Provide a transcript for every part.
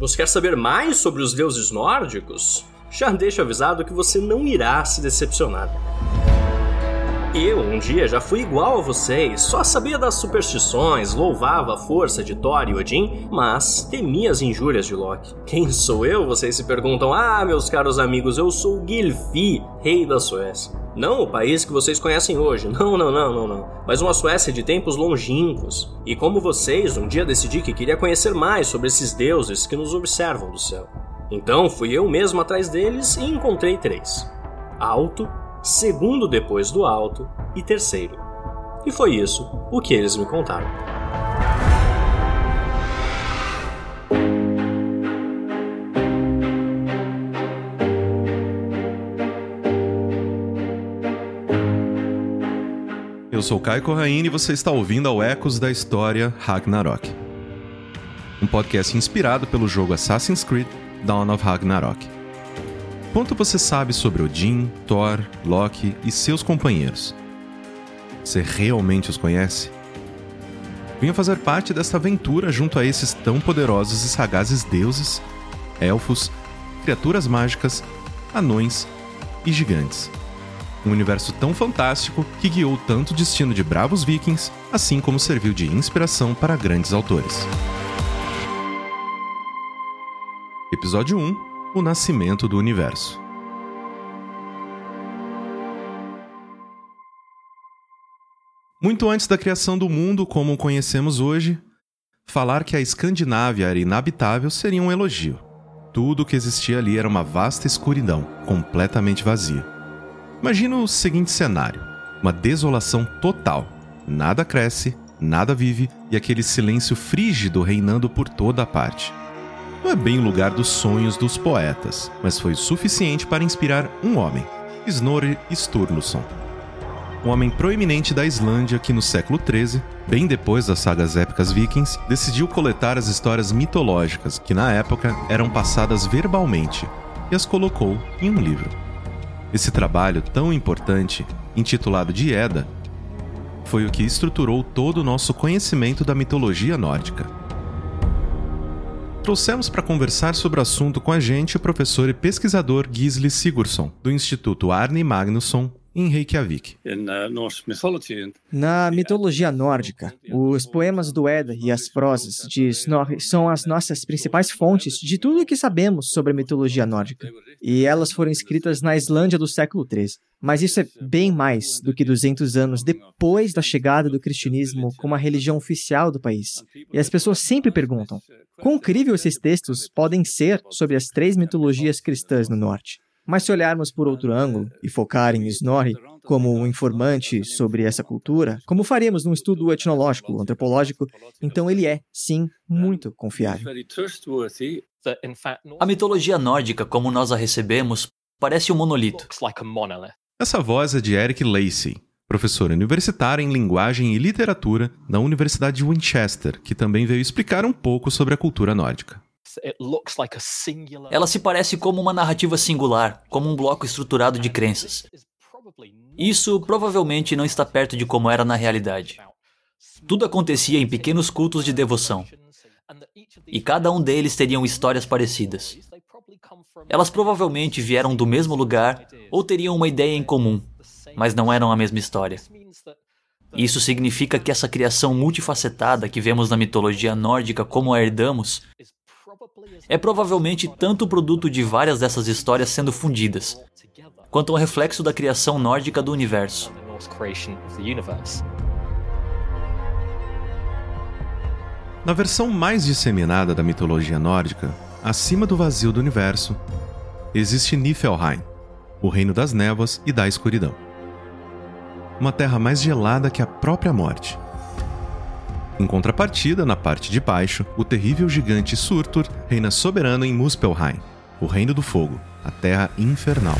Você quer saber mais sobre os deuses nórdicos? Já deixo avisado que você não irá se decepcionar. Eu, um dia, já fui igual a vocês, só sabia das superstições, louvava a força de Thor e Odin, mas temia as injúrias de Loki. Quem sou eu? Vocês se perguntam. Ah, meus caros amigos, eu sou Gilfi, rei da Suécia. Não o país que vocês conhecem hoje, não, não, não, não, não. Mas uma Suécia de tempos longínquos. E como vocês, um dia decidi que queria conhecer mais sobre esses deuses que nos observam do céu. Então fui eu mesmo atrás deles e encontrei três: Alto, segundo depois do alto e terceiro. E foi isso o que eles me contaram. Eu sou Caio Corraine e você está ouvindo ao Ecos da História Ragnarok. Um podcast inspirado pelo jogo Assassin's Creed Dawn of Ragnarok. Quanto você sabe sobre Odin, Thor, Loki e seus companheiros? Você realmente os conhece? Venha fazer parte desta aventura junto a esses tão poderosos e sagazes deuses, elfos, criaturas mágicas, anões e gigantes. Um universo tão fantástico que guiou tanto o destino de bravos vikings, assim como serviu de inspiração para grandes autores. Episódio 1 o nascimento do universo. Muito antes da criação do mundo como o conhecemos hoje, falar que a Escandinávia era inabitável seria um elogio. Tudo o que existia ali era uma vasta escuridão, completamente vazia. Imagina o seguinte cenário: uma desolação total. Nada cresce, nada vive e aquele silêncio frígido reinando por toda a parte. Não é bem o lugar dos sonhos dos poetas, mas foi suficiente para inspirar um homem, Snorri Sturluson. Um homem proeminente da Islândia que no século XIII, bem depois das sagas épicas vikings, decidiu coletar as histórias mitológicas que na época eram passadas verbalmente e as colocou em um livro. Esse trabalho tão importante, intitulado de Edda, foi o que estruturou todo o nosso conhecimento da mitologia nórdica Trouxemos para conversar sobre o assunto com a gente o professor e pesquisador Gisli Sigurdsson, do Instituto Arne Magnusson, em Reykjavik. Uh, Na mitologia nórdica, os poemas do Edda e as prosas de Snorri são as nossas principais fontes de tudo o que sabemos sobre a mitologia nórdica. E elas foram escritas na Islândia do século XIII. Mas isso é bem mais do que 200 anos depois da chegada do cristianismo como a religião oficial do país. E as pessoas sempre perguntam: quão incrível esses textos podem ser sobre as três mitologias cristãs no norte? Mas se olharmos por outro ângulo e focar em Snorri como um informante sobre essa cultura, como faríamos num estudo etnológico, antropológico, então ele é, sim, muito confiável. A mitologia nórdica, como nós a recebemos, parece um monolito. Essa voz é de Eric Lacey, professor universitário em linguagem e literatura da Universidade de Winchester, que também veio explicar um pouco sobre a cultura nórdica. Ela se parece como uma narrativa singular, como um bloco estruturado de crenças. Isso provavelmente não está perto de como era na realidade. Tudo acontecia em pequenos cultos de devoção. E cada um deles teriam histórias parecidas. Elas provavelmente vieram do mesmo lugar ou teriam uma ideia em comum, mas não eram a mesma história. Isso significa que essa criação multifacetada que vemos na mitologia nórdica como a herdamos é provavelmente tanto produto de várias dessas histórias sendo fundidas, quanto um reflexo da criação nórdica do universo. Na versão mais disseminada da mitologia nórdica, acima do vazio do universo, existe Niflheim, o reino das névoas e da escuridão. uma terra mais gelada que a própria morte. Em contrapartida, na parte de baixo, o terrível gigante Surtur reina soberano em Muspelheim, o Reino do Fogo, a Terra Infernal.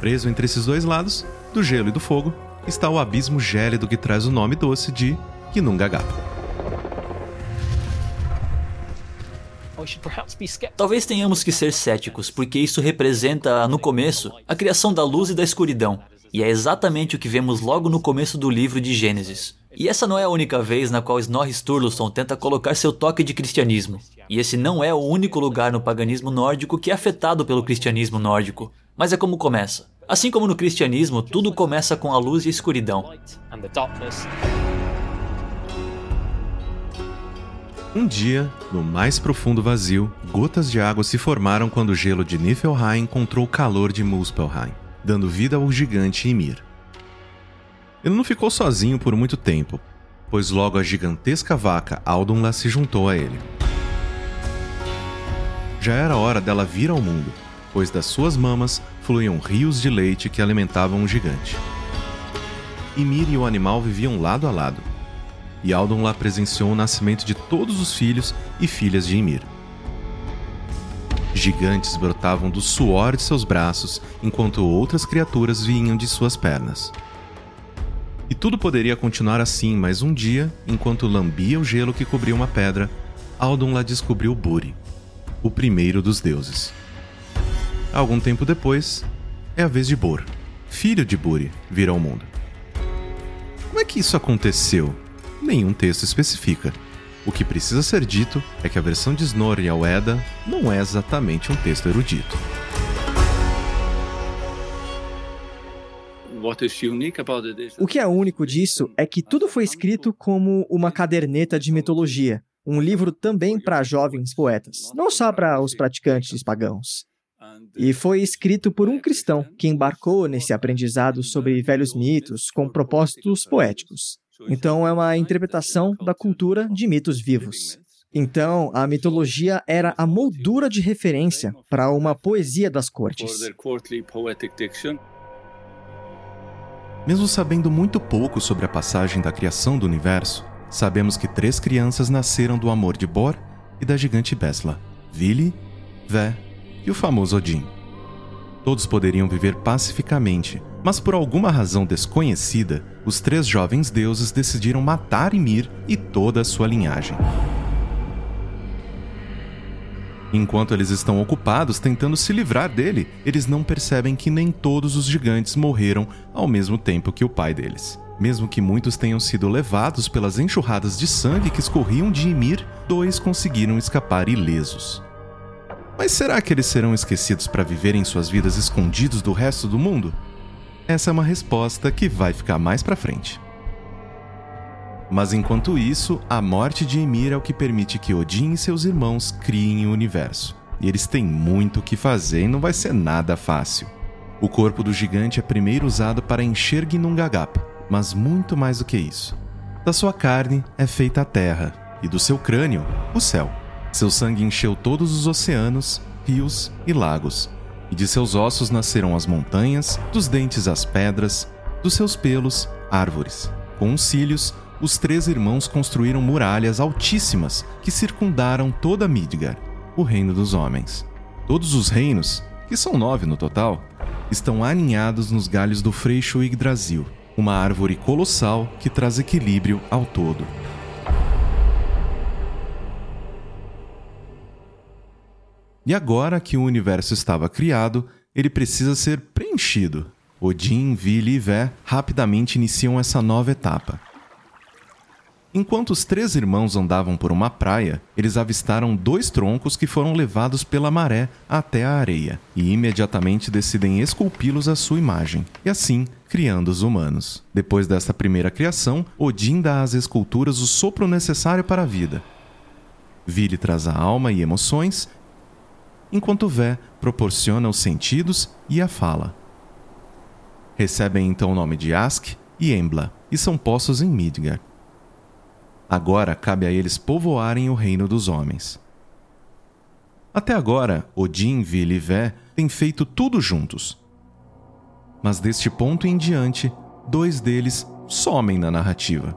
Preso entre esses dois lados, do gelo e do fogo, está o abismo gélido que traz o nome doce de Ginnungagap. Talvez tenhamos que ser céticos, porque isso representa, no começo, a criação da luz e da escuridão. E é exatamente o que vemos logo no começo do livro de Gênesis. E essa não é a única vez na qual Snorri Sturluson tenta colocar seu toque de cristianismo. E esse não é o único lugar no paganismo nórdico que é afetado pelo cristianismo nórdico. Mas é como começa. Assim como no cristianismo, tudo começa com a luz e a escuridão. Um dia, no mais profundo vazio, gotas de água se formaram quando o gelo de Niflheim encontrou o calor de Muspelheim, dando vida ao gigante Ymir. Ele não ficou sozinho por muito tempo, pois logo a gigantesca vaca Aldunla se juntou a ele. Já era hora dela vir ao mundo, pois das suas mamas fluíam rios de leite que alimentavam o gigante. Ymir e o animal viviam lado a lado, e Aldon lá presenciou o nascimento de todos os filhos e filhas de Ymir. Gigantes brotavam do suor de seus braços, enquanto outras criaturas vinham de suas pernas. E tudo poderia continuar assim, mas um dia, enquanto lambia o gelo que cobria uma pedra, Aldon lá descobriu Buri, o primeiro dos deuses. Algum tempo depois, é a vez de Bor, filho de Buri, vir ao mundo. Como é que isso aconteceu? nenhum texto especifica. O que precisa ser dito é que a versão de Snorri ao Edda não é exatamente um texto erudito. O que é único disso é que tudo foi escrito como uma caderneta de mitologia, um livro também para jovens poetas, não só para os praticantes pagãos. E foi escrito por um cristão que embarcou nesse aprendizado sobre velhos mitos com propósitos poéticos. Então, é uma interpretação da cultura de mitos vivos. Então, a mitologia era a moldura de referência para uma poesia das cortes. Mesmo sabendo muito pouco sobre a passagem da criação do universo, sabemos que três crianças nasceram do amor de Bor e da gigante Besla: Vili, Vé e o famoso Odin. Todos poderiam viver pacificamente, mas por alguma razão desconhecida, os três jovens deuses decidiram matar Ymir e toda a sua linhagem. Enquanto eles estão ocupados tentando se livrar dele, eles não percebem que nem todos os gigantes morreram ao mesmo tempo que o pai deles. Mesmo que muitos tenham sido levados pelas enxurradas de sangue que escorriam de Ymir, dois conseguiram escapar ilesos. Mas será que eles serão esquecidos para viverem suas vidas escondidos do resto do mundo? Essa é uma resposta que vai ficar mais para frente. Mas enquanto isso, a morte de Emir é o que permite que Odin e seus irmãos criem o universo. E eles têm muito o que fazer e não vai ser nada fácil. O corpo do gigante é primeiro usado para encher Ginnungagap, mas muito mais do que isso. Da sua carne é feita a terra, e do seu crânio, o céu. Seu sangue encheu todos os oceanos, rios e lagos, e de seus ossos nasceram as montanhas, dos dentes as pedras, dos seus pelos, árvores. Com os cílios, os três irmãos construíram muralhas altíssimas que circundaram toda Midgar, o reino dos homens. Todos os reinos, que são nove no total, estão aninhados nos galhos do Freixo Yggdrasil, uma árvore colossal que traz equilíbrio ao todo. E agora que o universo estava criado, ele precisa ser preenchido. Odin, Vili e Vé rapidamente iniciam essa nova etapa. Enquanto os três irmãos andavam por uma praia, eles avistaram dois troncos que foram levados pela maré até a areia e imediatamente decidem esculpi-los à sua imagem, e assim criando os humanos. Depois desta primeira criação, Odin dá às esculturas o sopro necessário para a vida. Vili traz a alma e emoções, enquanto Vé proporciona os sentidos e a fala. Recebem então o nome de Ask e Embla e são postos em Midgard. Agora cabe a eles povoarem o reino dos homens. Até agora, Odin, Vili e Vé têm feito tudo juntos. Mas deste ponto em diante, dois deles somem na narrativa.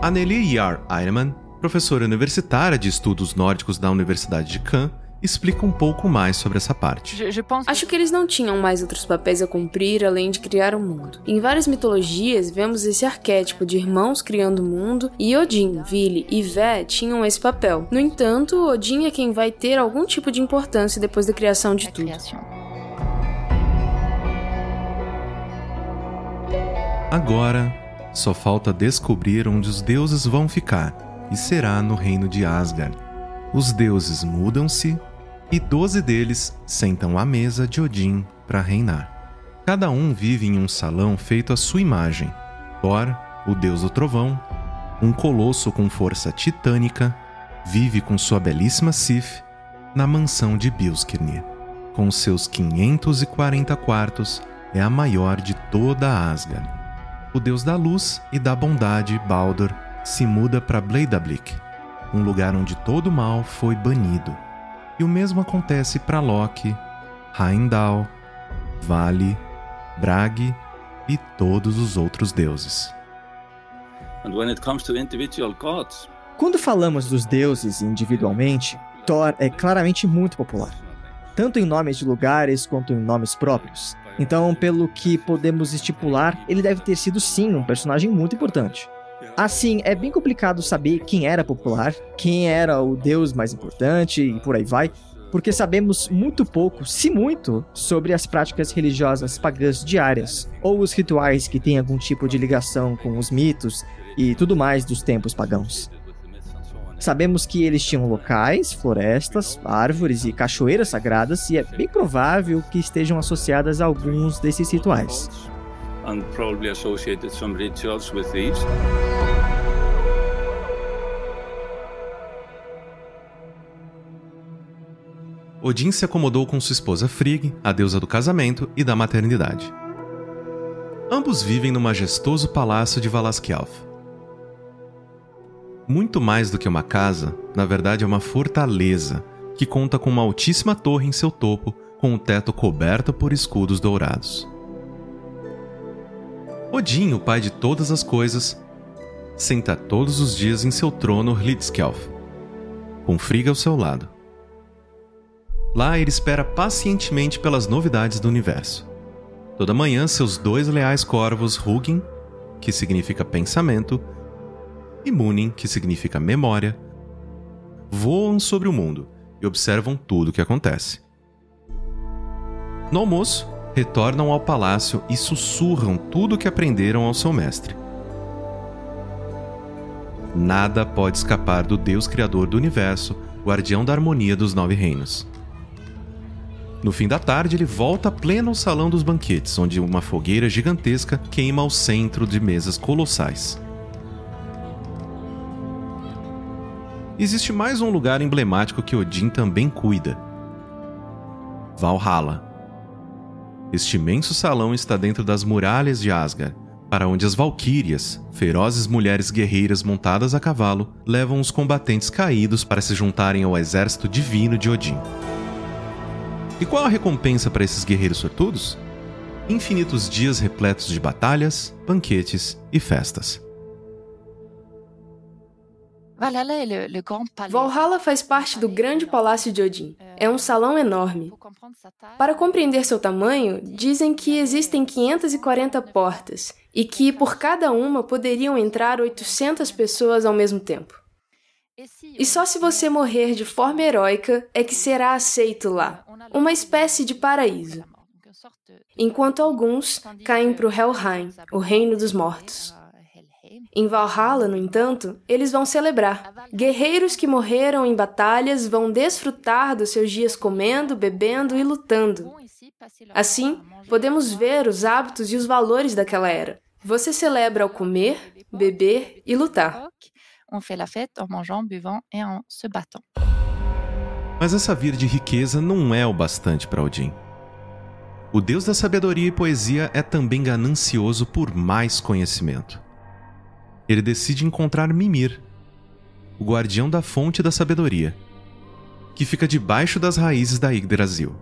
Anneli Yar Eiremann, professora universitária de estudos nórdicos da Universidade de Cannes, explica um pouco mais sobre essa parte. Acho que eles não tinham mais outros papéis a cumprir além de criar o um mundo. Em várias mitologias, vemos esse arquétipo de irmãos criando o mundo, e Odin, Vili e Vé tinham esse papel. No entanto, Odin é quem vai ter algum tipo de importância depois da criação de tudo. Agora, só falta descobrir onde os deuses vão ficar, e será no reino de Asgard. Os deuses mudam-se e doze deles sentam à mesa de Odin para reinar. Cada um vive em um salão feito à sua imagem. Thor, o deus do trovão, um colosso com força titânica, vive com sua belíssima Sif na mansão de Bilskirnir. Com seus 540 quartos, é a maior de toda Asgard. O deus da luz e da bondade, Baldur, se muda para Bleidablick, um lugar onde todo mal foi banido. E o mesmo acontece para Loki, Heimdall, Vale, Bragi e todos os outros deuses. Quando falamos dos deuses individualmente, Thor é claramente muito popular, tanto em nomes de lugares quanto em nomes próprios. Então, pelo que podemos estipular, ele deve ter sido sim um personagem muito importante. Assim, é bem complicado saber quem era popular, quem era o deus mais importante e por aí vai, porque sabemos muito pouco, se muito, sobre as práticas religiosas pagãs diárias, ou os rituais que têm algum tipo de ligação com os mitos e tudo mais dos tempos pagãos. Sabemos que eles tinham locais, florestas, árvores e cachoeiras sagradas, e é bem provável que estejam associadas a alguns desses rituais and probably associated some rituals with these. Odin se acomodou com sua esposa Frigg, a deusa do casamento e da maternidade. Ambos vivem no majestoso palácio de Valaskjalf. Muito mais do que uma casa, na verdade é uma fortaleza que conta com uma altíssima torre em seu topo, com o teto coberto por escudos dourados. Odin, o pai de todas as coisas, senta todos os dias em seu trono Hlidskjalf, com Frigga ao seu lado. Lá ele espera pacientemente pelas novidades do universo. Toda manhã, seus dois leais corvos Hugin, que significa pensamento, e Munin, que significa memória, voam sobre o mundo e observam tudo o que acontece. No almoço, retornam ao palácio e sussurram tudo o que aprenderam ao seu mestre. Nada pode escapar do Deus Criador do universo, guardião da harmonia dos nove reinos. No fim da tarde, ele volta pleno ao salão dos banquetes, onde uma fogueira gigantesca queima ao centro de mesas colossais. Existe mais um lugar emblemático que Odin também cuida: Valhalla este imenso salão está dentro das muralhas de Asgard, para onde as valquírias, ferozes mulheres guerreiras montadas a cavalo, levam os combatentes caídos para se juntarem ao exército divino de Odin. E qual a recompensa para esses guerreiros sortudos? Infinitos dias repletos de batalhas, banquetes e festas. Valhalla faz parte do grande palácio de Odin. É um salão enorme. Para compreender seu tamanho, dizem que existem 540 portas e que por cada uma poderiam entrar 800 pessoas ao mesmo tempo. E só se você morrer de forma heróica é que será aceito lá, uma espécie de paraíso. Enquanto alguns caem para o Helheim, o reino dos mortos. Em Valhalla, no entanto, eles vão celebrar. Guerreiros que morreram em batalhas vão desfrutar dos seus dias comendo, bebendo e lutando. Assim, podemos ver os hábitos e os valores daquela era. Você celebra ao comer, beber e lutar. Mas essa vida de riqueza não é o bastante para Odin. O deus da sabedoria e poesia é também ganancioso por mais conhecimento ele decide encontrar Mimir, o guardião da fonte da sabedoria, que fica debaixo das raízes da Yggdrasil.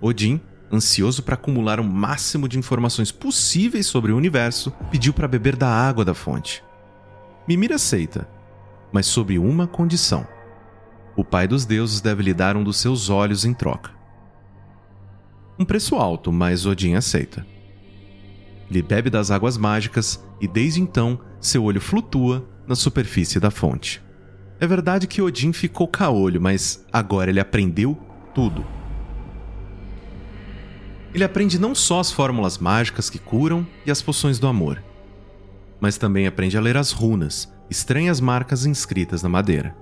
Odin, ansioso para acumular o máximo de informações possíveis sobre o universo, pediu para beber da água da fonte. Mimir aceita, mas sob uma condição. O pai dos deuses deve lhe dar um dos seus olhos em troca. Um preço alto, mas Odin aceita. Ele bebe das águas mágicas e desde então seu olho flutua na superfície da fonte. É verdade que Odin ficou caolho, mas agora ele aprendeu tudo. Ele aprende não só as fórmulas mágicas que curam e as poções do amor, mas também aprende a ler as runas, estranhas marcas inscritas na madeira.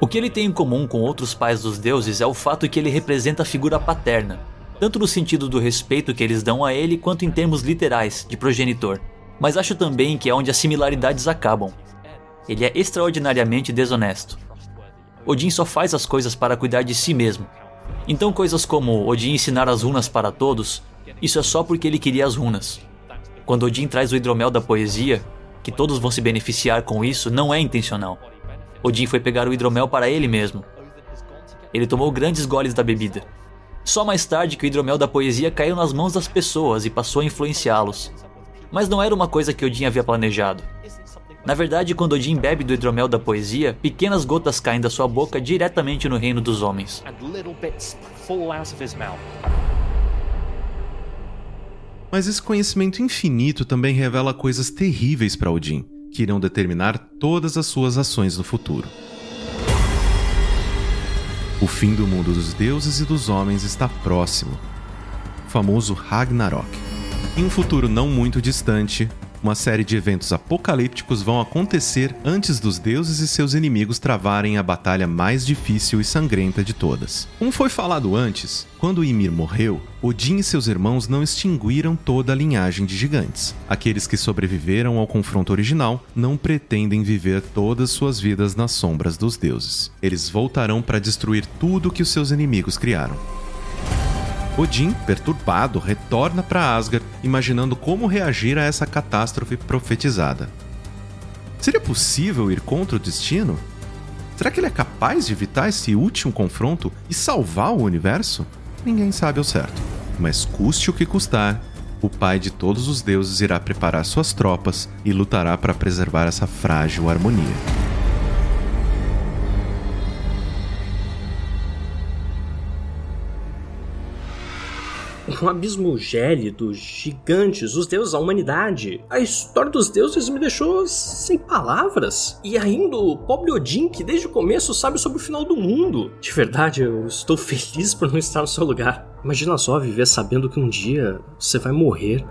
O que ele tem em comum com outros pais dos deuses é o fato que ele representa a figura paterna, tanto no sentido do respeito que eles dão a ele quanto em termos literais, de progenitor. Mas acho também que é onde as similaridades acabam. Ele é extraordinariamente desonesto. Odin só faz as coisas para cuidar de si mesmo. Então coisas como Odin ensinar as runas para todos, isso é só porque ele queria as runas. Quando Odin traz o hidromel da poesia, que todos vão se beneficiar com isso, não é intencional. Odin foi pegar o hidromel para ele mesmo. Ele tomou grandes goles da bebida. Só mais tarde que o hidromel da poesia caiu nas mãos das pessoas e passou a influenciá-los. Mas não era uma coisa que Odin havia planejado. Na verdade, quando Odin bebe do hidromel da poesia, pequenas gotas caem da sua boca diretamente no reino dos homens. Mas esse conhecimento infinito também revela coisas terríveis para Odin, que irão determinar todas as suas ações no futuro. O fim do mundo dos deuses e dos homens está próximo. O famoso Ragnarok. Em um futuro não muito distante, uma série de eventos apocalípticos vão acontecer antes dos deuses e seus inimigos travarem a batalha mais difícil e sangrenta de todas. Como foi falado antes, quando Ymir morreu, Odin e seus irmãos não extinguiram toda a linhagem de gigantes. Aqueles que sobreviveram ao confronto original não pretendem viver todas suas vidas nas sombras dos deuses. Eles voltarão para destruir tudo que os seus inimigos criaram. Odin, perturbado, retorna para Asgard, imaginando como reagir a essa catástrofe profetizada. Seria possível ir contra o destino? Será que ele é capaz de evitar esse último confronto e salvar o universo? Ninguém sabe ao certo. Mas custe o que custar, o pai de todos os deuses irá preparar suas tropas e lutará para preservar essa frágil harmonia. Um abismo gélido, gigantes, os deuses, a humanidade. A história dos deuses me deixou sem palavras. E ainda o pobre Odin, que desde o começo sabe sobre o final do mundo. De verdade, eu estou feliz por não estar no seu lugar. Imagina só viver sabendo que um dia você vai morrer.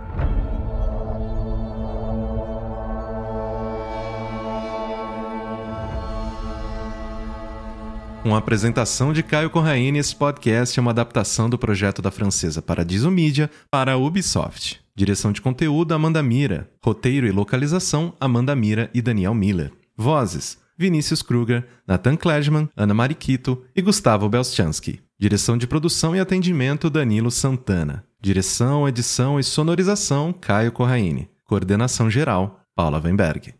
Com a apresentação de Caio Corraine, esse podcast é uma adaptação do projeto da francesa Paradiso Media para a Ubisoft. Direção de conteúdo, Amanda Mira. Roteiro e localização, Amanda Mira e Daniel Miller. Vozes, Vinícius Kruger, Nathan Klesman, Ana Mariquito e Gustavo Belchansky. Direção de produção e atendimento, Danilo Santana. Direção, edição e sonorização, Caio Corraine. Coordenação geral, Paula Weinberg.